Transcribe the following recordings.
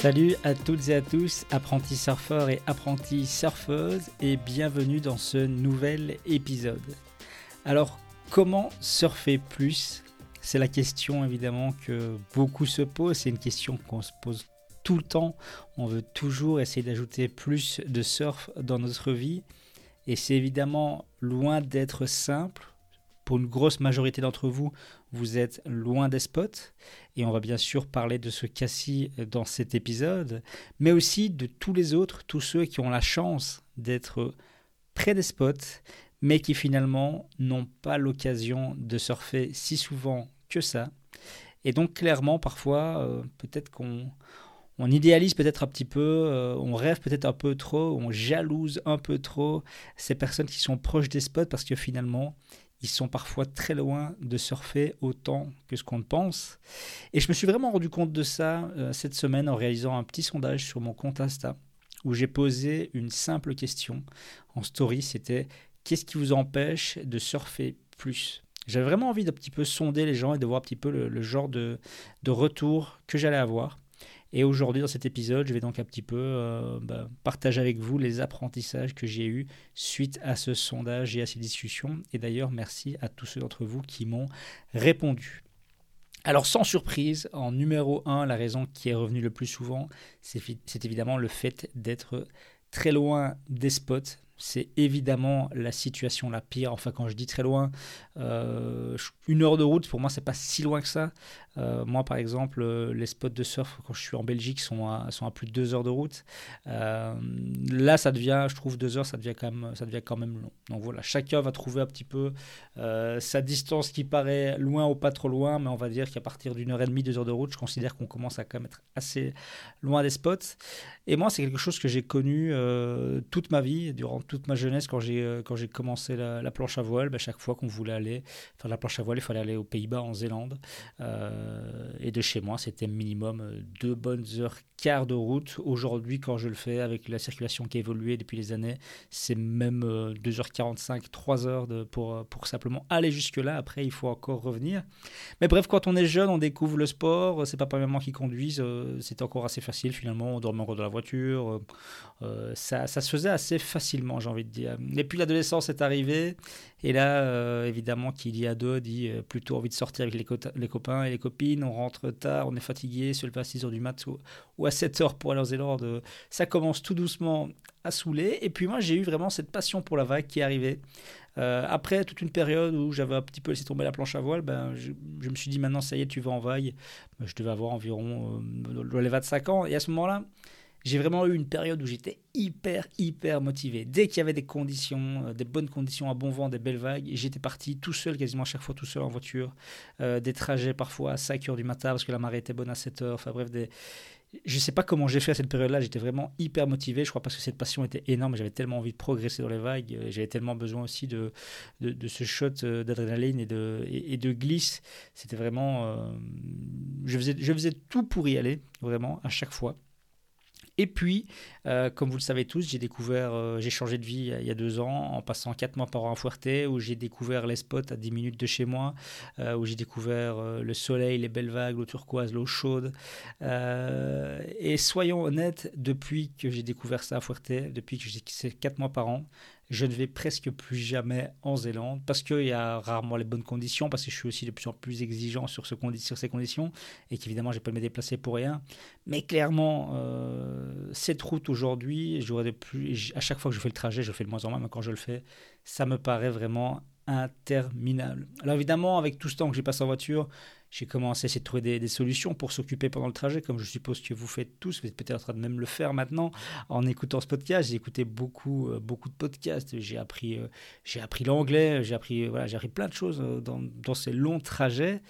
Salut à toutes et à tous, apprentis surfeurs et apprentis surfeuses, et bienvenue dans ce nouvel épisode. Alors, comment surfer plus? C'est la question évidemment que beaucoup se posent, c'est une question qu'on se pose tout le temps. On veut toujours essayer d'ajouter plus de surf dans notre vie, et c'est évidemment loin d'être simple. Pour une grosse majorité d'entre vous, vous êtes loin des spots et on va bien sûr parler de ce cas-ci dans cet épisode, mais aussi de tous les autres, tous ceux qui ont la chance d'être près des spots, mais qui finalement n'ont pas l'occasion de surfer si souvent que ça. Et donc clairement, parfois, euh, peut-être qu'on on idéalise peut-être un petit peu, euh, on rêve peut-être un peu trop, on jalouse un peu trop ces personnes qui sont proches des spots parce que finalement, ils sont parfois très loin de surfer autant que ce qu'on pense. Et je me suis vraiment rendu compte de ça euh, cette semaine en réalisant un petit sondage sur mon compte Insta où j'ai posé une simple question en story, c'était qu'est-ce qui vous empêche de surfer plus? J'avais vraiment envie d'un petit peu sonder les gens et de voir un petit peu le, genre de, de retour que j'allais avoir. Et aujourd'hui, dans cet épisode, je vais donc un petit peu euh, bah, partager avec vous les apprentissages que j'ai eus suite à ce sondage et à ces discussions. Et d'ailleurs, merci à tous ceux d'entre vous qui m'ont répondu. Alors sans surprise, en numéro 1, la raison qui est revenue le plus souvent, c'est évidemment le fait d'être très loin des spots, c'est évidemment la situation la pire. Enfin, quand je dis très loin, euh, une heure de route, pour moi, c'est pas si loin que ça. Euh, moi, par exemple, euh, les spots de surf, quand je suis en Belgique, sont à, sont à plus de deux heures de route. là, ça devient, je trouve, deux heures, ça devient quand même, ça devient quand même long. Donc voilà, chacun va trouver un petit peu sa distance qui paraît loin ou pas trop loin, mais on va dire qu'à partir d'une heure et demie, deux heures de route, je considère qu'on commence à quand même être assez loin des spots. Et moi, c'est quelque chose que j'ai connu toute ma vie, durant toute ma jeunesse, quand j'ai euh, quand j'ai commencé la, planche à voile, ben, chaque fois qu'on voulait aller faire la planche à voile, il fallait aller aux Pays-Bas, en Zélande. Euh, et de chez moi, c'était minimum euh, deux bonnes heures quart de route. Aujourd'hui, quand je le fais avec la circulation qui a évolué depuis les années, c'est même 2h45, 3h de, pour, pour simplement aller jusque-là. Après, il faut encore revenir. Mais bref, quand on est jeune, on découvre le sport. C'est pas pas maman qui conduise. C'est encore assez facile finalement. On dormait encore dans la voiture. ça, ça se faisait assez facilement j'ai envie de dire. Et puis l'adolescence est arrivée, et là, euh, évidemment, qu'il y a deux dit euh, plutôt envie de sortir avec les, copains et les copines, on rentre tard, on est fatigué, se lever à 6 h du mat ou, à 7 h pour aller en Zélande. Ça commence tout doucement à saouler, et puis moi, j'ai eu vraiment cette passion pour la vague qui est arrivée. Euh, après toute une période où j'avais un petit peu laissé tomber la planche à voile, ben, je, me suis dit maintenant ça y est, tu vas en vague. Je devais avoir environ les 25 ans. Et à ce moment-là, j'ai vraiment eu une période où j'étais hyper, hyper motivé. Dès qu'il y avait des conditions, euh, des bonnes conditions, un bon vent, des belles vagues, j'étais parti tout seul, quasiment à chaque fois tout seul en voiture. Euh, des trajets parfois à 5 heures du matin parce que la marée était bonne à 7 heures. Enfin bref, des... je ne sais pas comment j'ai fait à cette période-là. J'étais vraiment hyper motivé. Je crois parce que cette passion était énorme. J'avais tellement envie de progresser dans les vagues. J'avais tellement besoin aussi de, de, ce shot euh, d'adrénaline et de, et, de glisse. C'était vraiment. je, faisais, je faisais tout pour y aller, vraiment, à chaque fois. Et puis, euh, comme vous le savez tous, j'ai découvert, euh, j'ai changé de vie il y a deux ans en passant quatre mois par an à Fuerte, où j'ai découvert les spots à 10 minutes de chez moi, euh, où j'ai découvert le soleil, les belles vagues, l'eau turquoise, l'eau chaude. et soyons honnêtes, depuis que j'ai découvert ça à Fuerte, depuis que j'ai quatre mois par an, je ne vais presque plus jamais en Zélande parce qu'il y a rarement les bonnes conditions, parce que je suis aussi de plus en plus exigeant sur, ce sur ces conditions et qu'évidemment, je peux me déplacer pour rien. Mais clairement, euh, cette route aujourd'hui, à chaque fois que je fais le trajet, je fais de moins en moins, mais quand je le fais, ça me paraît vraiment interminable. Alors évidemment, avec tout ce temps que j'ai passé en voiture, j'ai commencé à essayer de trouver des, solutions pour s'occuper pendant le trajet, comme je suppose que vous faites tous. Vous êtes peut-être en train de même le faire maintenant en écoutant ce podcast. J'ai écouté beaucoup, euh, beaucoup de podcasts. J'ai appris, euh, appris l'anglais. J'ai appris, voilà, j'ai appris plein de choses euh, dans, dans ces longs trajets.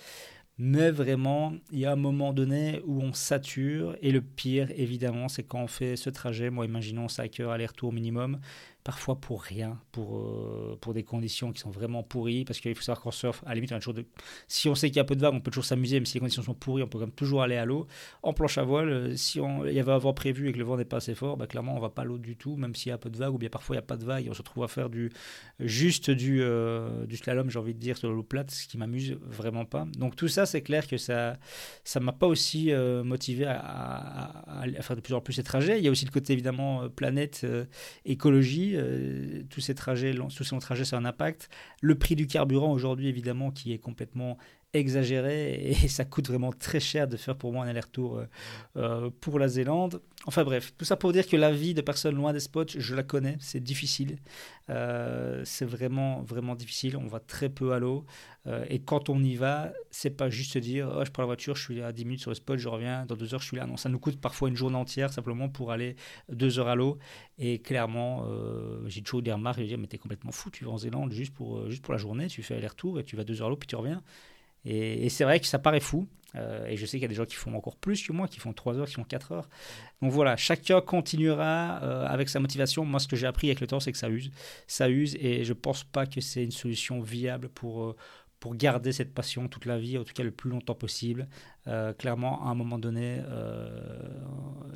Mais vraiment, il y a un moment donné où on sature. Et le pire, évidemment, c'est quand on fait ce trajet. Moi, imaginons 5 heures aller-retour minimum parfois pour rien, pour, euh, pour des conditions qui sont vraiment pourries, parce qu'il faut savoir qu'en surf, à la limite, on a de... si on sait qu'il y a peu de vagues, on peut toujours s'amuser, mais si les conditions sont pourries, on peut quand même toujours aller à l'eau. En planche à voile, euh, si on... il y avait un vent prévu et que le vent n'est pas assez fort, bah, clairement, on va pas à l'eau du tout, même s'il y a peu de vagues, ou bien parfois il n'y a pas de vagues, on se retrouve à faire du, juste du, euh, du slalom, j'ai envie de dire, sur l'eau plate, ce qui m'amuse vraiment pas. Donc tout ça, c'est clair que ça ça m'a pas aussi motivé à, faire de plus en plus ces trajets. Il y a aussi le côté, évidemment, planète, écologie, euh, tous ces trajets, tous ces longs trajets, a un impact. Le prix du carburant aujourd'hui, évidemment, qui est complètement exagéré et ça coûte vraiment très cher de faire pour moi un aller-retour euh, euh, pour la Zélande. Enfin bref, tout ça pour dire que la vie de personnes loin des spots, je la connais, c'est difficile. Euh, c'est vraiment, vraiment difficile. On va très peu à l'eau. et quand on y va, c'est pas juste dire oh, je prends la voiture, je suis à 10 minutes sur le spot, je reviens, dans deux heures je suis là. Non, ça nous coûte parfois une journée entière simplement pour aller deux heures à l'eau. Et clairement, j'ai toujours des remarques, je dis mais t'es complètement fou, tu vas en Zélande juste pour, juste pour la journée, tu fais aller-retour et tu vas deux heures à l'eau puis tu reviens. Et, c'est vrai que ça paraît fou. Euh, et je sais qu'il y a des gens qui font encore plus que moi, qui font 3 heures, qui font 4 heures. Donc voilà, chacun continuera euh, avec sa motivation. Moi, ce que j'ai appris avec le temps, c'est que ça use. Ça use et je ne pense pas que c'est une solution viable pour, euh, pour garder cette passion toute la vie, en tout cas le plus longtemps possible. clairement, à un moment donné,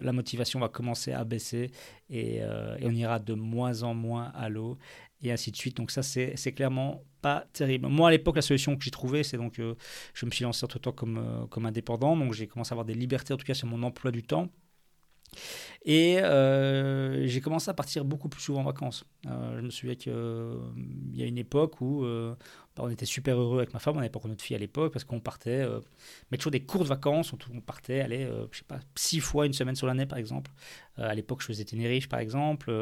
la motivation va commencer à baisser et, et, on ira de moins en moins à l'eau et ainsi de suite. Donc ça, c'est clairement pas terrible. Moi, à l'époque, la solution que j'ai trouvée, c'est donc, euh, je me suis lancé entre temps comme, euh, comme indépendant, donc j'ai commencé à avoir des libertés, en tout cas sur mon emploi du temps. Et euh, j'ai commencé à partir beaucoup plus souvent en vacances. je me souviens qu'il y a une époque où bah, on était super heureux avec ma femme, on n'avait pas encore notre fille à l'époque, parce qu'on partait, euh, mais toujours des courtes vacances, on, partait, aller, euh, je sais pas, six fois une semaine sur l'année par exemple. Euh, à l'époque, je faisais Tenerife par exemple,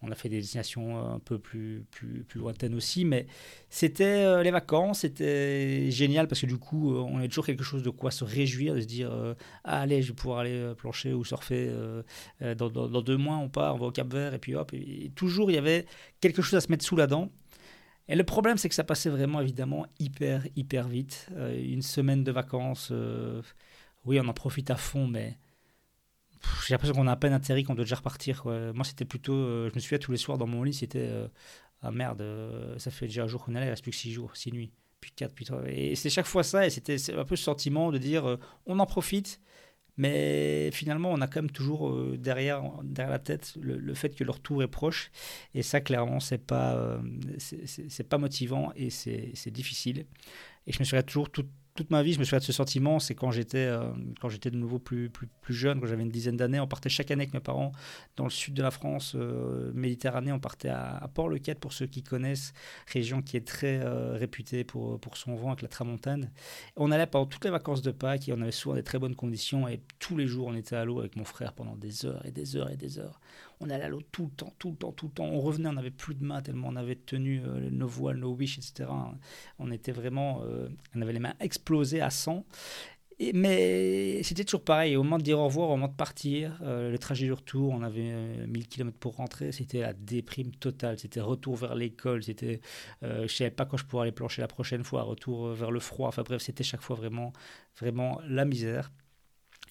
on a fait des destinations un peu plus, plus, plus lointaines aussi, mais c'était les vacances, c'était génial parce que du coup, on a toujours quelque chose de quoi se réjouir, de se dire, ah, allez, je vais pouvoir aller plancher ou surfer, dans, dans, deux mois on part, on va au Cap Vert, et puis hop, et toujours il y avait quelque chose à se mettre sous la dent. Et le problème, c'est que ça passait vraiment, évidemment, hyper, hyper vite. Euh, une semaine de vacances, euh, oui, on en profite à fond, mais j'ai l'impression qu'on a à peine atterri, qu'on doit déjà repartir. Moi, c'était plutôt, euh, je me souviens tous les soirs dans mon lit, c'était, ah merde, ça fait déjà un jour qu'on est là, il reste plus que six jours, six nuits, puis quatre, puis trois. Et c'est chaque fois ça, et c'était un peu ce sentiment de dire, on en profite, mais finalement, on a quand même toujours euh, derrière, derrière la tête le, fait que leur tour est proche. Et ça, clairement, c'est pas, euh, pas motivant et c'est difficile. Et je me souviens toujours tout, toute ma vie, je me souviens de ce sentiment, c'est quand j'étais euh, quand j'étais de nouveau plus, plus, plus jeune, quand j'avais une dizaine d'années, on partait chaque année avec mes parents dans le sud de la France, euh, Méditerranée, on partait à, Port-le-Quête pour ceux qui connaissent, région qui est très euh, réputée pour, pour son vent avec la tramontane. On allait pendant toutes les vacances de Pâques et on avait souvent des très bonnes conditions et tous les jours on était à l'eau avec mon frère pendant des heures et des heures et des heures on allait à l'eau tout le temps, tout le temps, tout le temps. On revenait, on n'avait plus de mains tellement on avait tenu euh, nos voiles, nos wish, etc. On était vraiment, euh, on avait les mains explosées à 100. Et, mais c'était toujours pareil. Au moment de dire au revoir, au moment de partir, euh, le trajet du retour, on avait 1000 km pour rentrer. C'était la déprime totale. C'était retour vers l'école. C'était, je savais pas quand je pourrais aller plancher la prochaine fois. Retour vers le froid. Enfin bref, c'était chaque fois vraiment, vraiment la misère.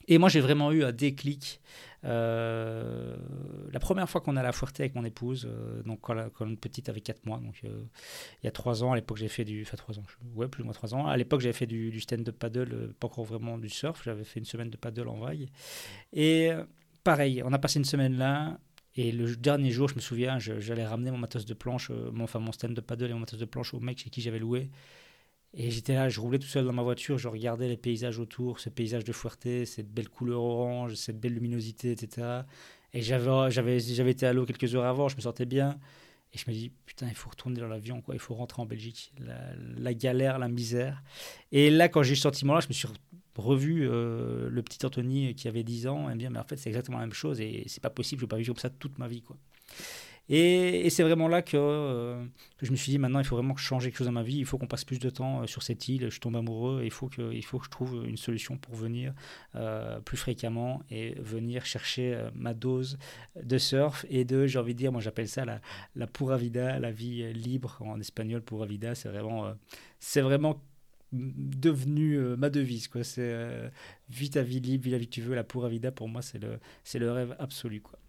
Et moi, j'ai vraiment eu un déclic. Euh, la première fois qu'on a la Fuerte avec mon épouse, euh, donc quand, la, quand, petite avait 4 mois, donc euh, il y a 3 ans, à l'époque j'ai fait du. Enfin 3 ans, ouais, plus ou moins 3 ans. À l'époque j'avais fait du, du stand-up paddle, pas encore vraiment du surf, j'avais fait une semaine de paddle en vague. Et pareil, on a passé une semaine là. Et le dernier jour, je me souviens, j'allais ramener mon matos de planche, mon, enfin mon stand de paddle et mon matos de planche au mec chez qui j'avais loué. Et j'étais là, je roulais tout seul dans ma voiture, je regardais les paysages autour, ce paysage de Fuerte, cette belle couleur orange, cette belle luminosité, etc. Et j'avais, été à l'eau quelques heures avant, je me sentais bien. Et je me dis, putain, il faut retourner dans l'avion, quoi. Il faut rentrer en Belgique. La, galère, la misère. Et là, quand j'ai eu ce sentiment-là, je me suis revu euh, le petit Anthony qui avait 10 ans et me mais en fait, c'est exactement la même chose et c'est pas possible, je vais pas vivre comme ça toute ma vie, quoi. Et, c'est vraiment là euh, que, je me suis dit, maintenant, il faut vraiment changer quelque chose dans ma vie. Il faut qu'on passe plus de temps euh, sur cette île. Je tombe amoureux. Il faut que, il faut que je trouve une solution pour venir euh, plus fréquemment et venir chercher ma dose de surf et de, j'ai envie de dire, moi j'appelle ça la, la pura vida, la vie libre en espagnol. Pura vida, c'est vraiment, c'est vraiment devenu ma devise. C'est vis ta vie libre, vis la vie que tu veux. La pura vida, pour moi, c'est le, le rêve absolu. Quoi.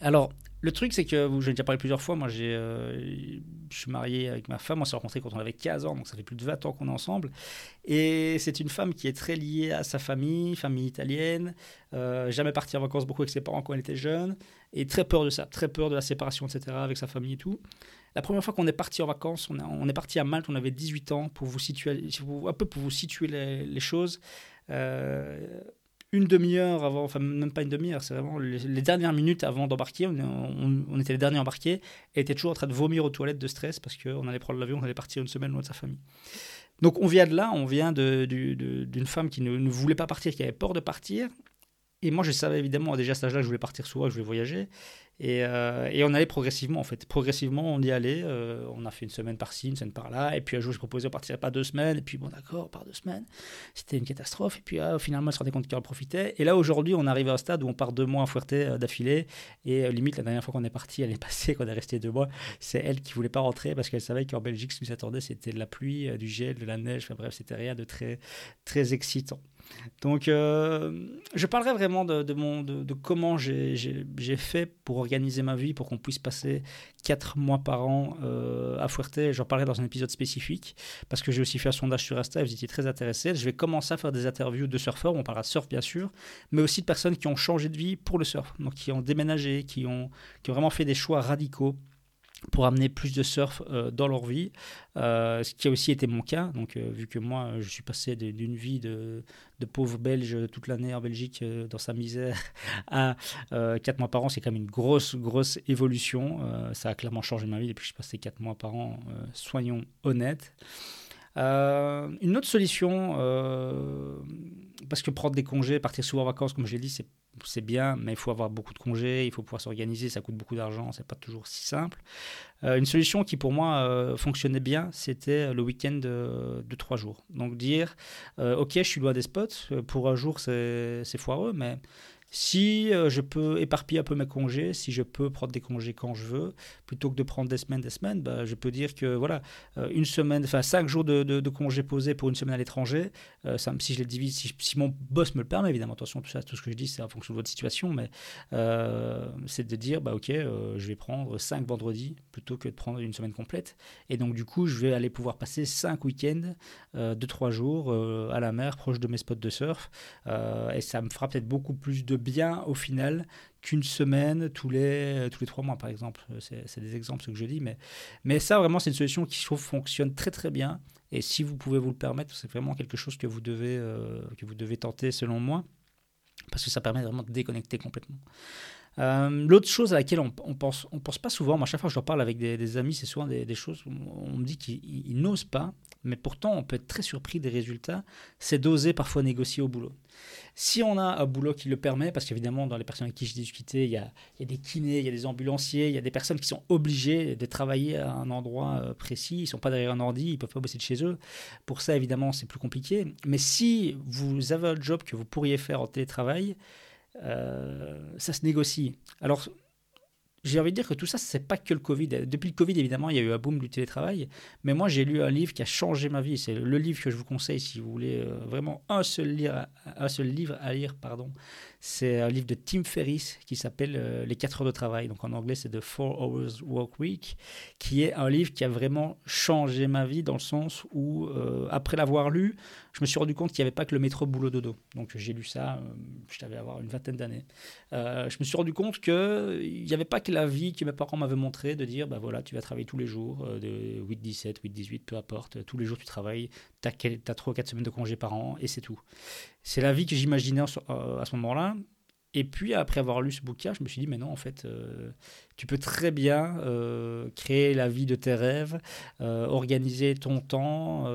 Alors, le truc, c'est que, je l'ai déjà parlé plusieurs fois, moi, j'ai, euh, je suis marié avec ma femme, on s'est rencontrés quand on avait 15 ans, donc ça fait plus de 20 ans qu'on est ensemble. Et c'est une femme qui est très liée à sa famille, famille italienne, euh, jamais partie en vacances beaucoup avec ses parents quand elle était jeune, et très peur de ça, très peur de la séparation, etc., avec sa famille et tout. La première fois qu'on est parti en vacances, on, est parti à Malte, on avait 18 ans, pour vous situer, un peu pour vous situer les, choses. Euh, une demi-heure avant, enfin même pas une demi-heure, c'est vraiment les, dernières minutes avant d'embarquer, on, était les derniers embarqués, et était toujours en train de vomir aux toilettes de stress parce qu'on allait prendre l'avion, on allait partir une semaine loin de sa famille. Donc on vient de là, on vient d'une femme qui ne, ne, voulait pas partir, qui avait peur de partir. Et moi je savais évidemment déjà à cet âge-là que je voulais partir souvent, que je voulais voyager. Euh, et, on allait progressivement, en fait. Progressivement, on y allait. Euh, on a fait une semaine par-ci, une semaine par-là. Et puis un jour, je proposais de partir pas deux semaines. Et puis, bon, d'accord, par deux semaines. C'était une catastrophe. Et puis, ah, finalement, on se rendait compte qu'elle profitait. Et là, aujourd'hui, on arrive à un stade où on part deux mois à Fuerte euh, d'affilée. Et limite, la dernière fois qu'on est parti, elle est passée, qu'on est resté deux mois. C'est elle qui voulait pas rentrer parce qu'elle savait qu'en Belgique, ce qui nous attendait, c'était de la pluie, du gel, de la neige. Enfin, bref, c'était rien de très, très excitant. Donc, je parlerai vraiment de, mon, de, comment j'ai fait pour organiser ma vie, pour qu'on puisse passer 4 mois par an euh, à Fuerte. J'en parlerai dans un épisode spécifique parce que j'ai aussi fait un sondage sur Insta et vous étiez très intéressés. Je vais commencer à faire des interviews de surfeurs, on parlera de surf bien sûr, mais aussi de personnes qui ont changé de vie pour le surf, donc qui ont déménagé, qui ont, qui ont vraiment fait des choix radicaux pour amener plus de surf euh, dans leur vie, euh, ce qui a aussi été mon cas. Donc, euh, vu que moi, je suis passé d'une vie de, pauvre belge toute l'année en Belgique dans sa misère à 4 mois par an, c'est quand même une grosse, grosse évolution. ça a clairement changé ma vie depuis que je suis passé 4 mois par an, soyons honnêtes. une autre solution, parce que prendre des congés, partir souvent en vacances, comme je l'ai dit, c'est c'est bien, mais il faut avoir beaucoup de congés, il faut pouvoir s'organiser, ça coûte beaucoup d'argent, c'est pas toujours si simple. Euh, une solution qui pour moi euh, fonctionnait bien, c'était le week-end de, trois jours. Donc dire, euh, ok, je suis loin des spots, pour un jour c'est foireux, mais si euh, je peux éparpiller un peu mes congés, si je peux prendre des congés quand je veux, plutôt que de prendre des semaines, des semaines, bah, je peux dire que voilà, euh, une semaine, enfin cinq jours de, congés posés pour une semaine à l'étranger, euh, si je les divise, si, mon boss me le permet, évidemment, attention, tout ça, tout ce que je dis, c'est en fonction de votre situation, mais c'est de dire, bah ok, je vais prendre cinq vendredis plutôt que de prendre une semaine complète, et donc du coup, je vais aller pouvoir passer cinq week-ends de trois jours à la mer, proche de mes spots de surf, et ça me fera peut-être beaucoup plus de bien au final qu'une semaine tous les, tous les trois mois, par exemple. C'est des exemples, ce que je dis. Mais, mais ça, vraiment, c'est une solution qui, je trouve, fonctionne très, très bien. Et si vous pouvez vous le permettre, c'est vraiment quelque chose que vous devez, euh, que vous devez tenter, selon moi, parce que ça permet vraiment de déconnecter complètement. Euh, l'autre chose à laquelle on, pense, on pense pas souvent, moi, à chaque fois que je parle avec des, amis, c'est souvent des, des, choses où on me dit qu'ils n'osent pas, mais pourtant on peut être très surpris des résultats, c'est d'oser parfois négocier au boulot. Si on a un boulot qui le permet, parce qu'évidemment, dans les personnes avec qui j'ai discuté, il y, a, il y, a, des kinés, il y a des ambulanciers, il y a des personnes qui sont obligées de travailler à un endroit euh, précis, ils ne sont pas derrière un ordi, ils ne peuvent pas bosser de chez eux. Pour ça, évidemment, c'est plus compliqué. Mais si vous avez un job que vous pourriez faire en télétravail, ça se négocie. Alors, j'ai envie de dire que tout ça, c'est pas que le Covid. Depuis le Covid, évidemment, il y a eu un boom du télétravail. Mais moi, j'ai lu un livre qui a changé ma vie. C'est le livre que je vous conseille si vous voulez euh, vraiment un seul livre à lire. pardon. C'est un livre de Tim Ferriss qui s'appelle euh, Les 4 heures de travail. Donc en anglais, c'est The 4 Hours Work Week, qui est un livre qui a vraiment changé ma vie dans le sens où, euh, après l'avoir lu, je me suis rendu compte qu'il n'y avait pas que le métro boulot dodo. Donc j'ai lu ça, euh, je devais avoir une vingtaine d'années. je me suis rendu compte qu'il n'y avait pas que la vie que mes parents m'avaient montré de dire, bah voilà, tu vas travailler tous les jours, de 8-17, 8-18, peu importe, tous les jours tu travailles, tu as, 3 ou 4 semaines de congé par an et c'est tout. C'est la vie que j'imaginais à ce moment-là. Et puis, après avoir lu ce bouquin, je me suis dit, mais non, en fait, euh, tu peux très bien euh, créer la vie de tes rêves, euh, organiser ton temps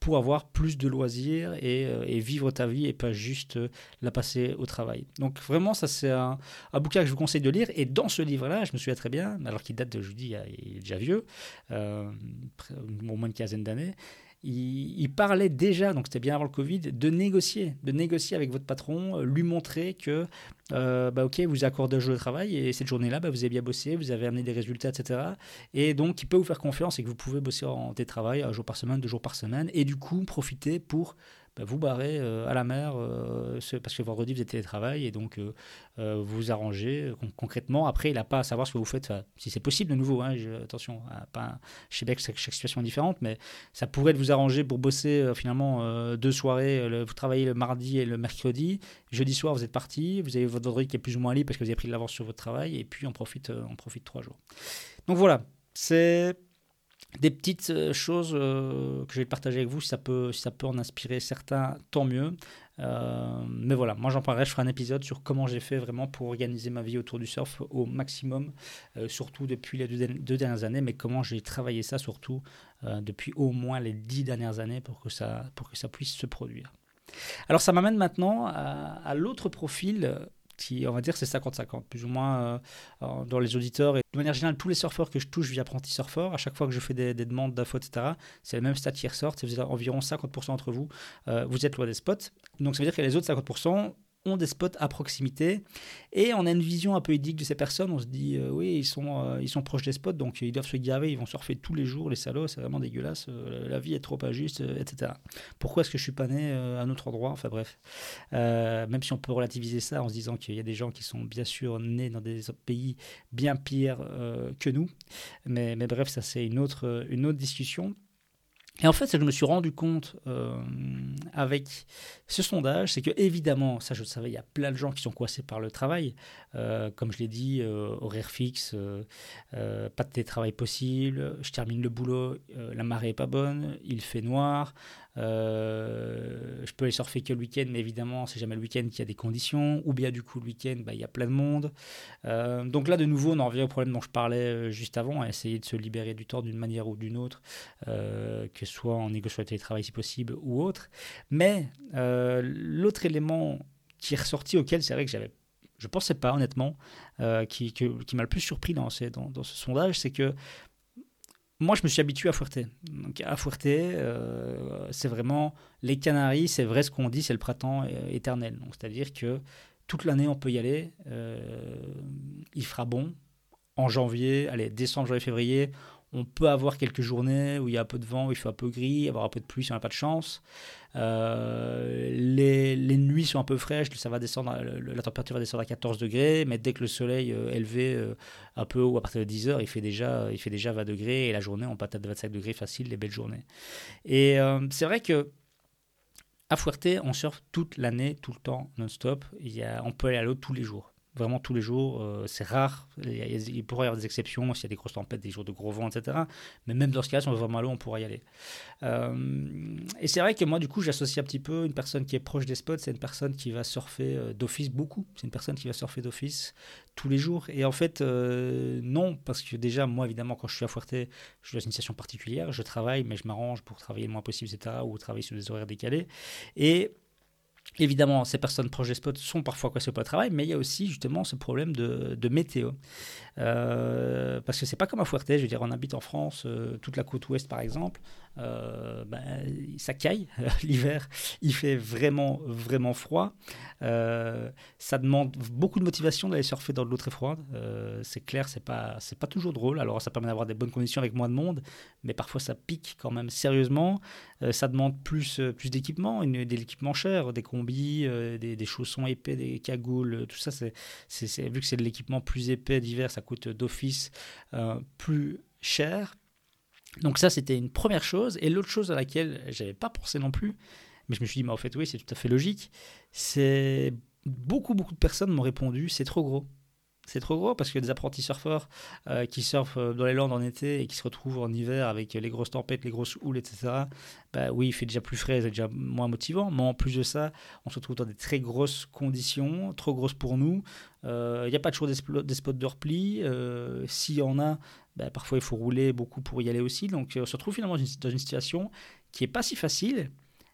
pour avoir plus de loisirs et, vivre ta vie et pas juste la passer au travail. Donc, vraiment, ça, c'est un, bouquin que je vous conseille de lire. Et dans ce livre-là, je me souviens très bien, alors qu'il date de, je vous dis, il est déjà vieux, au moins une quinzaine d'années il, parlait déjà, donc c'était bien avant le Covid, de négocier, de négocier avec votre patron, euh, lui montrer que, euh, bah, ok, vous accordez un jour de travail et cette journée-là, bah, vous avez bien bossé, vous avez amené des résultats, etc. Et donc, il peut vous faire confiance et que vous pouvez bosser en télétravail un jour par semaine, deux jours par semaine, et du coup, profiter pour vous barrez euh, à la mer euh, parce que vendredi vous êtes télétravail et donc euh, vous arrangez concrètement. Après, il n'a pas à savoir ce que vous faites, si c'est possible de nouveau. Hein, attention, pas, je sais que chaque, situation est différente, mais ça pourrait vous arranger pour bosser finalement deux soirées. vous travaillez le mardi et le mercredi. Jeudi soir, vous êtes parti. Vous avez votre vendredi qui est plus ou moins libre parce que vous avez pris de l'avance sur votre travail et puis on profite, on profite trois jours. Donc voilà, c'est des petites euh, choses euh, que je vais partager avec vous, si ça peut, en inspirer certains, tant mieux. Euh, mais voilà, moi j'en parlerai, je ferai un épisode sur comment j'ai fait vraiment pour organiser ma vie autour du surf au maximum, surtout depuis les deux, dernières années, mais comment j'ai travaillé ça surtout depuis au moins les dix dernières années pour que ça puisse se produire. Alors ça m'amène maintenant à l'autre profil on va dire, c'est 50-50, plus ou moins euh, dans les auditeurs. Et de manière générale, tous les surfeurs que je touche via Apprenti Surfer, à chaque fois que je fais des, demandes d'infos, etc., c'est le même stat qui ressort. C'est environ 50% d'entre vous, euh, vous êtes loin des spots. Donc ça veut dire que les autres 50%, ont des spots à proximité et on a une vision un peu idique de ces personnes. On se dit, euh, oui, ils sont, euh, ils sont proches des spots, donc ils doivent se gaver, ils vont surfer tous les jours, les salauds, c'est vraiment dégueulasse, euh, la vie est trop injuste, etc. Pourquoi est-ce que je suis pas né à un autre endroit? Enfin bref, même si on peut relativiser ça en se disant qu'il y a des gens qui sont bien sûr nés dans des pays bien pires que nous, mais, mais bref, ça c'est une autre, une autre discussion. Et en fait, ce que je me suis rendu compte euh, avec ce sondage, c'est que évidemment, ça je le savais, il y a plein de gens qui sont coincés par le travail. Euh, comme je l'ai dit, euh, horaire fixe, pas de télétravail possible, je termine le boulot, la marée est pas bonne, il fait noir, euh, je peux aller surfer que le week-end, mais évidemment, c'est jamais le week-end qu'il y a des conditions. Ou bien, du coup, le week-end, bah, il y a plein de monde. Euh, donc là, de nouveau, on en revient au problème dont je parlais euh, juste avant, à essayer de se libérer du temps d'une manière ou d'une autre, que ce soit en négociant le télétravail si possible ou autre. Mais l'autre élément qui est ressorti, auquel c'est vrai que j'avais je pensais pas honnêtement, qui, m'a le plus surpris dans ce sondage, c'est que moi, je me suis habitué à Fuerte. Donc, à euh, c'est vraiment les Canaries, c'est vrai ce qu'on dit, c'est le printemps euh, éternel. C'est-à-dire que toute l'année, on peut y aller. Euh, il fera bon. En janvier, allez, décembre, janvier, février, on peut avoir quelques journées où il y a un peu de vent, où il fait un peu gris, avoir un peu de pluie si on n'a pas de chance. Euh, les, nuits sont un peu fraîches, ça va descendre, la température va descendre à 14 degrés, mais dès que le soleil euh, élevé euh, un peu haut, à partir de 10 heures, il fait déjà, il fait déjà 20 degrés, et la journée, on peut de 25 degrés facile, les belles journées. Et c'est vrai que à Fuerte, on surfe toute l'année, tout le temps, non-stop. On peut aller à l'eau tous les jours vraiment tous les jours. Euh, c'est rare. Il, pourrait y avoir des exceptions s'il y a des grosses tempêtes, des jours de gros vent, etc. Mais même dans ce cas, si on veut vraiment aller, on pourrait y aller. Euh, et c'est vrai que moi, du coup, j'associe un petit peu une personne qui est proche des spots, c'est une personne qui va surfer euh, d'office beaucoup. C'est une personne qui va surfer d'office tous les jours. Et en fait, non, parce que déjà, moi, évidemment, quand je suis à Fuerte, je suis dans une situation particulière. Je travaille, mais je m'arrange pour travailler le moins possible, etc. Ou travailler sur des horaires décalés. Et Évidemment, ces personnes proches des spots sont parfois coincées au travail, mais il y a aussi justement ce problème de, météo. Euh, parce que c'est pas comme à Fuerte, je veux dire, on habite en France, euh, toute la côte ouest par exemple, euh, ben, ça caille l'hiver, il fait vraiment, vraiment froid. ça demande beaucoup de motivation d'aller surfer dans de l'eau très froide. c'est clair, c'est pas, pas toujours drôle. Alors ça permet d'avoir des bonnes conditions avec moins de monde, mais parfois ça pique quand même sérieusement. ça demande plus, plus d'équipement, de l'équipement cher, des combis, des, chaussons épais, des cagoules, tout ça. C'est, c'est, vu que c'est de l'équipement plus épais d'hiver, ça d'office euh, plus cher. Donc ça, c'était une première chose. Et l'autre chose à laquelle j'avais pas pensé non plus, mais je me suis dit, mais en fait, oui, c'est tout à fait logique, c'est beaucoup, beaucoup de personnes m'ont répondu, c'est trop gros. C'est trop gros parce que des apprentis surfeurs euh, qui surfent euh, dans les Landes en été et qui se retrouvent en hiver avec les grosses tempêtes, les grosses houles, etc. Bah oui, il fait déjà plus frais, c'est déjà moins motivant. Mais en plus de ça, on se retrouve dans des très grosses conditions, trop grosses pour nous. Il n'y a pas toujours des, spots de repli. S'il y en a, bah, parfois il faut rouler beaucoup pour y aller aussi. Donc on se retrouve finalement dans une situation qui n'est pas si facile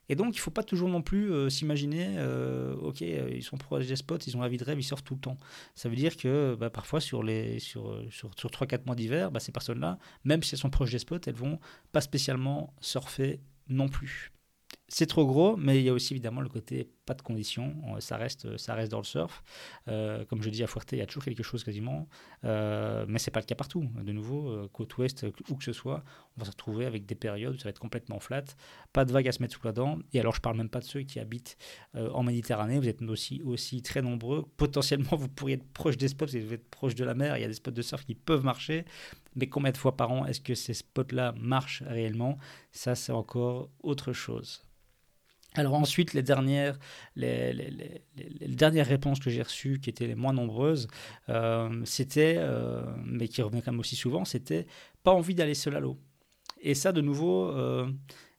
et donc, il ne faut pas toujours non plus euh, s'imaginer, euh, ok, euh, ils sont proches des spots, ils ont la vie de rêve, ils surfent tout le temps. Ça veut dire que bah, parfois, sur, sur, sur 3-4 mois d'hiver, bah, ces personnes-là, même si elles sont proches des spots, elles vont pas spécialement surfer non plus c'est trop gros, mais il y a aussi évidemment le côté pas de conditions, ça reste, ça reste dans le surf. Euh, comme je dis à Fuerte, il y a toujours quelque chose quasiment, euh, mais c'est pas le cas partout. De nouveau, euh, côte ouest, où que ce soit, on va se retrouver avec des périodes où ça va être complètement flat, pas de vagues à se mettre sous la dent. Et alors, je parle même pas de ceux qui habitent euh, en Méditerranée, vous êtes aussi, aussi très nombreux. Potentiellement, vous pourriez être proche des spots, vous êtes proche de la mer, il y a des spots de surf qui peuvent marcher, mais combien de fois par an est-ce que ces spots-là marchent réellement? Ça, c'est encore autre chose. Alors ensuite, les dernières, les, dernières réponses que j'ai reçues, qui étaient les moins nombreuses, euh, c'était, euh, mais qui revenaient quand même aussi souvent, c'était pas envie d'aller seul à l'eau. Et ça, de nouveau, euh,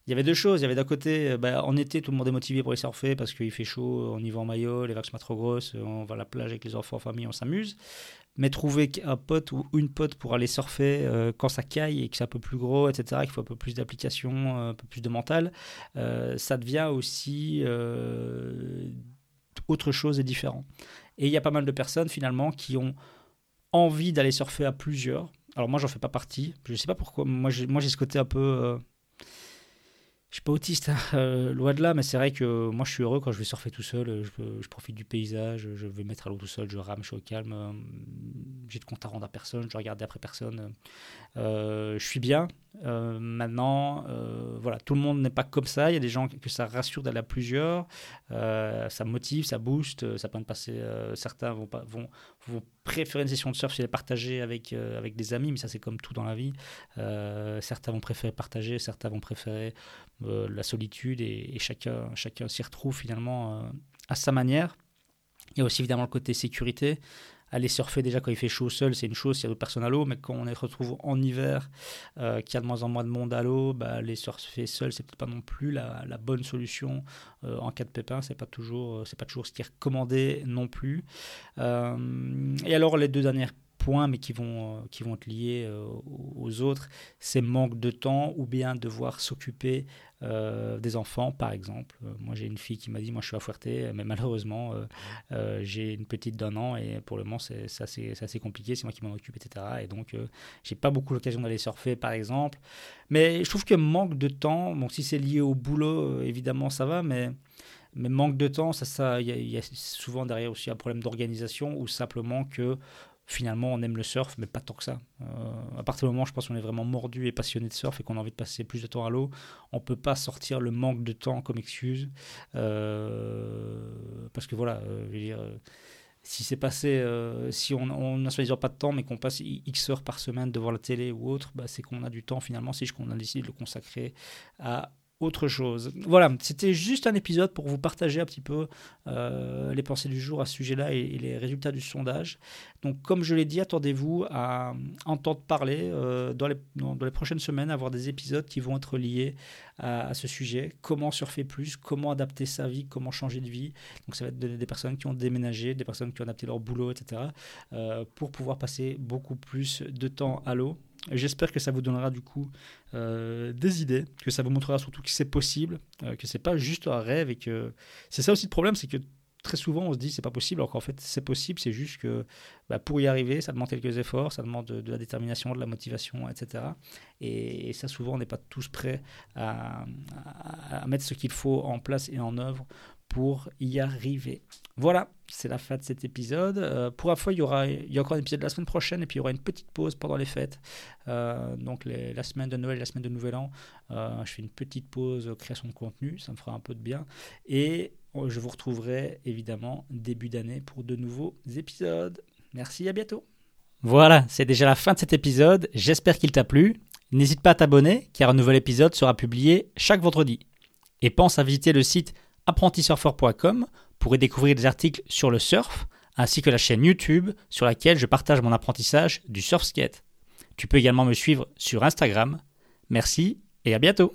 il y avait deux choses. Il y avait d'un côté, bah, en été, tout le monde est motivé pour aller surfer parce qu'il fait chaud, on y va en maillot, les vagues sont pas trop grosses, on va à la plage avec les enfants en famille, on s'amuse mais trouver un pote ou une pote pour aller surfer euh, quand ça caille et que c'est un peu plus gros, etc., qu'il faut un peu plus d'application, euh, un peu plus de mental, euh, ça devient aussi autre chose et différent. Et il y a pas mal de personnes finalement qui ont envie d'aller surfer à plusieurs. Alors moi, j'en fais pas partie. Je sais pas pourquoi. Moi, j'ai, moi, j'ai ce côté un peu je suis pas autiste, hein, euh, loin de là, mais c'est vrai que moi je suis heureux quand je vais surfer tout seul, je, je profite du paysage, je vais mettre à l'eau tout seul, je rame, je suis au calme, euh, j'ai de compte à rendre à personne, je regarde après personne, euh, je suis bien. maintenant, voilà, tout le monde n'est pas comme ça, il y a des gens que ça rassure d'aller à plusieurs, ça motive, ça booste, ça peut de passer, certains vont, pas, vont, vont préférer une session de surf si elle est partagée avec, avec des amis, mais ça c'est comme tout dans la vie, certains vont préférer partager, certains vont préférer euh, la solitude et, chacun, chacun s'y retrouve finalement euh, à sa manière. Il y a aussi évidemment le côté sécurité. Aller surfer déjà quand il fait chaud seul, c'est une chose, s'il y a d'autres personnes à l'eau, mais quand on se retrouve en hiver, euh, qu'il y a de moins en moins de monde à l'eau, bah, aller surfer seul, c'est peut-être pas non plus la, bonne solution en cas de pépin, c'est pas toujours, c'est pas toujours ce qui est recommandé non plus. et alors les deux dernières mais qui vont, euh, qui vont être liés euh, aux autres, c'est manque de temps ou bien devoir s'occuper euh, des enfants, par exemple. moi, j'ai une fille qui m'a dit, moi, je suis à Fuerté, mais malheureusement, j'ai une petite d'un an et pour le moment, c'est assez, assez, compliqué, c'est moi qui m'en occupe, etc. Et donc, j'ai pas beaucoup l'occasion d'aller surfer, par exemple. Mais je trouve que manque de temps, bon, si c'est lié au boulot, évidemment, ça va, mais mais manque de temps, ça, ça, il y, a souvent derrière aussi un problème d'organisation ou simplement que finalement on aime le surf, mais pas tant que ça. Euh, à partir du moment, je pense qu'on est vraiment mordu et passionné de surf et qu'on a envie de passer plus de temps à l'eau, on peut pas sortir le manque de temps comme excuse, euh, parce que voilà, euh, je veux dire, si c'est passé, si on n'a soi-disant pas de temps, mais qu'on passe X heures par semaine devant la télé ou autre, bah, c'est qu'on a du temps finalement, si qu'on a décidé de le consacrer à autre chose. Voilà, c'était juste un épisode pour vous partager un petit peu euh, les pensées du jour à ce sujet-là et, les résultats du sondage. Donc, comme je l'ai dit, attendez-vous à entendre parler euh, dans, les, prochaines semaines, avoir des épisodes qui vont être liés à, ce sujet. Comment surfer plus, comment adapter sa vie, comment changer de vie. Donc, ça va être des, personnes qui ont déménagé, des personnes qui ont adapté leur boulot, etc. Euh, pour pouvoir passer beaucoup plus de temps à l'eau J'espère que ça vous donnera du coup euh, des idées, que ça vous montrera surtout que c'est possible, euh, que c'est pas juste un rêve et que c'est ça aussi le problème, c'est que très souvent on se dit c'est pas possible, alors qu'en fait c'est possible, c'est juste que bah, pour y arriver ça demande quelques efforts, ça demande de, la détermination, de la motivation, etc. Et, ça souvent on n'est pas tous prêts à, à mettre ce qu'il faut en place et en œuvre pour y arriver. Voilà, c'est la fin de cet épisode. Euh, pour la fois, il y aura il y encore un épisode la semaine prochaine et puis il y aura une petite pause pendant les fêtes. Euh, donc la semaine de Noël la semaine de Nouvel An, euh, je fais une petite pause création de contenu, ça me fera un peu de bien. Et je vous retrouverai évidemment début d'année pour de nouveaux épisodes. Merci, à bientôt. Voilà, c'est déjà la fin de cet épisode. J'espère qu'il t'a plu. N'hésite pas à t'abonner car un nouvel épisode sera publié chaque vendredi. Et pense à visiter le site apprentisurfer.com pour découvrir des articles sur le surf, ainsi que la chaîne YouTube sur laquelle je partage mon apprentissage du surf skate. Tu peux également me suivre sur Instagram. Merci et à bientôt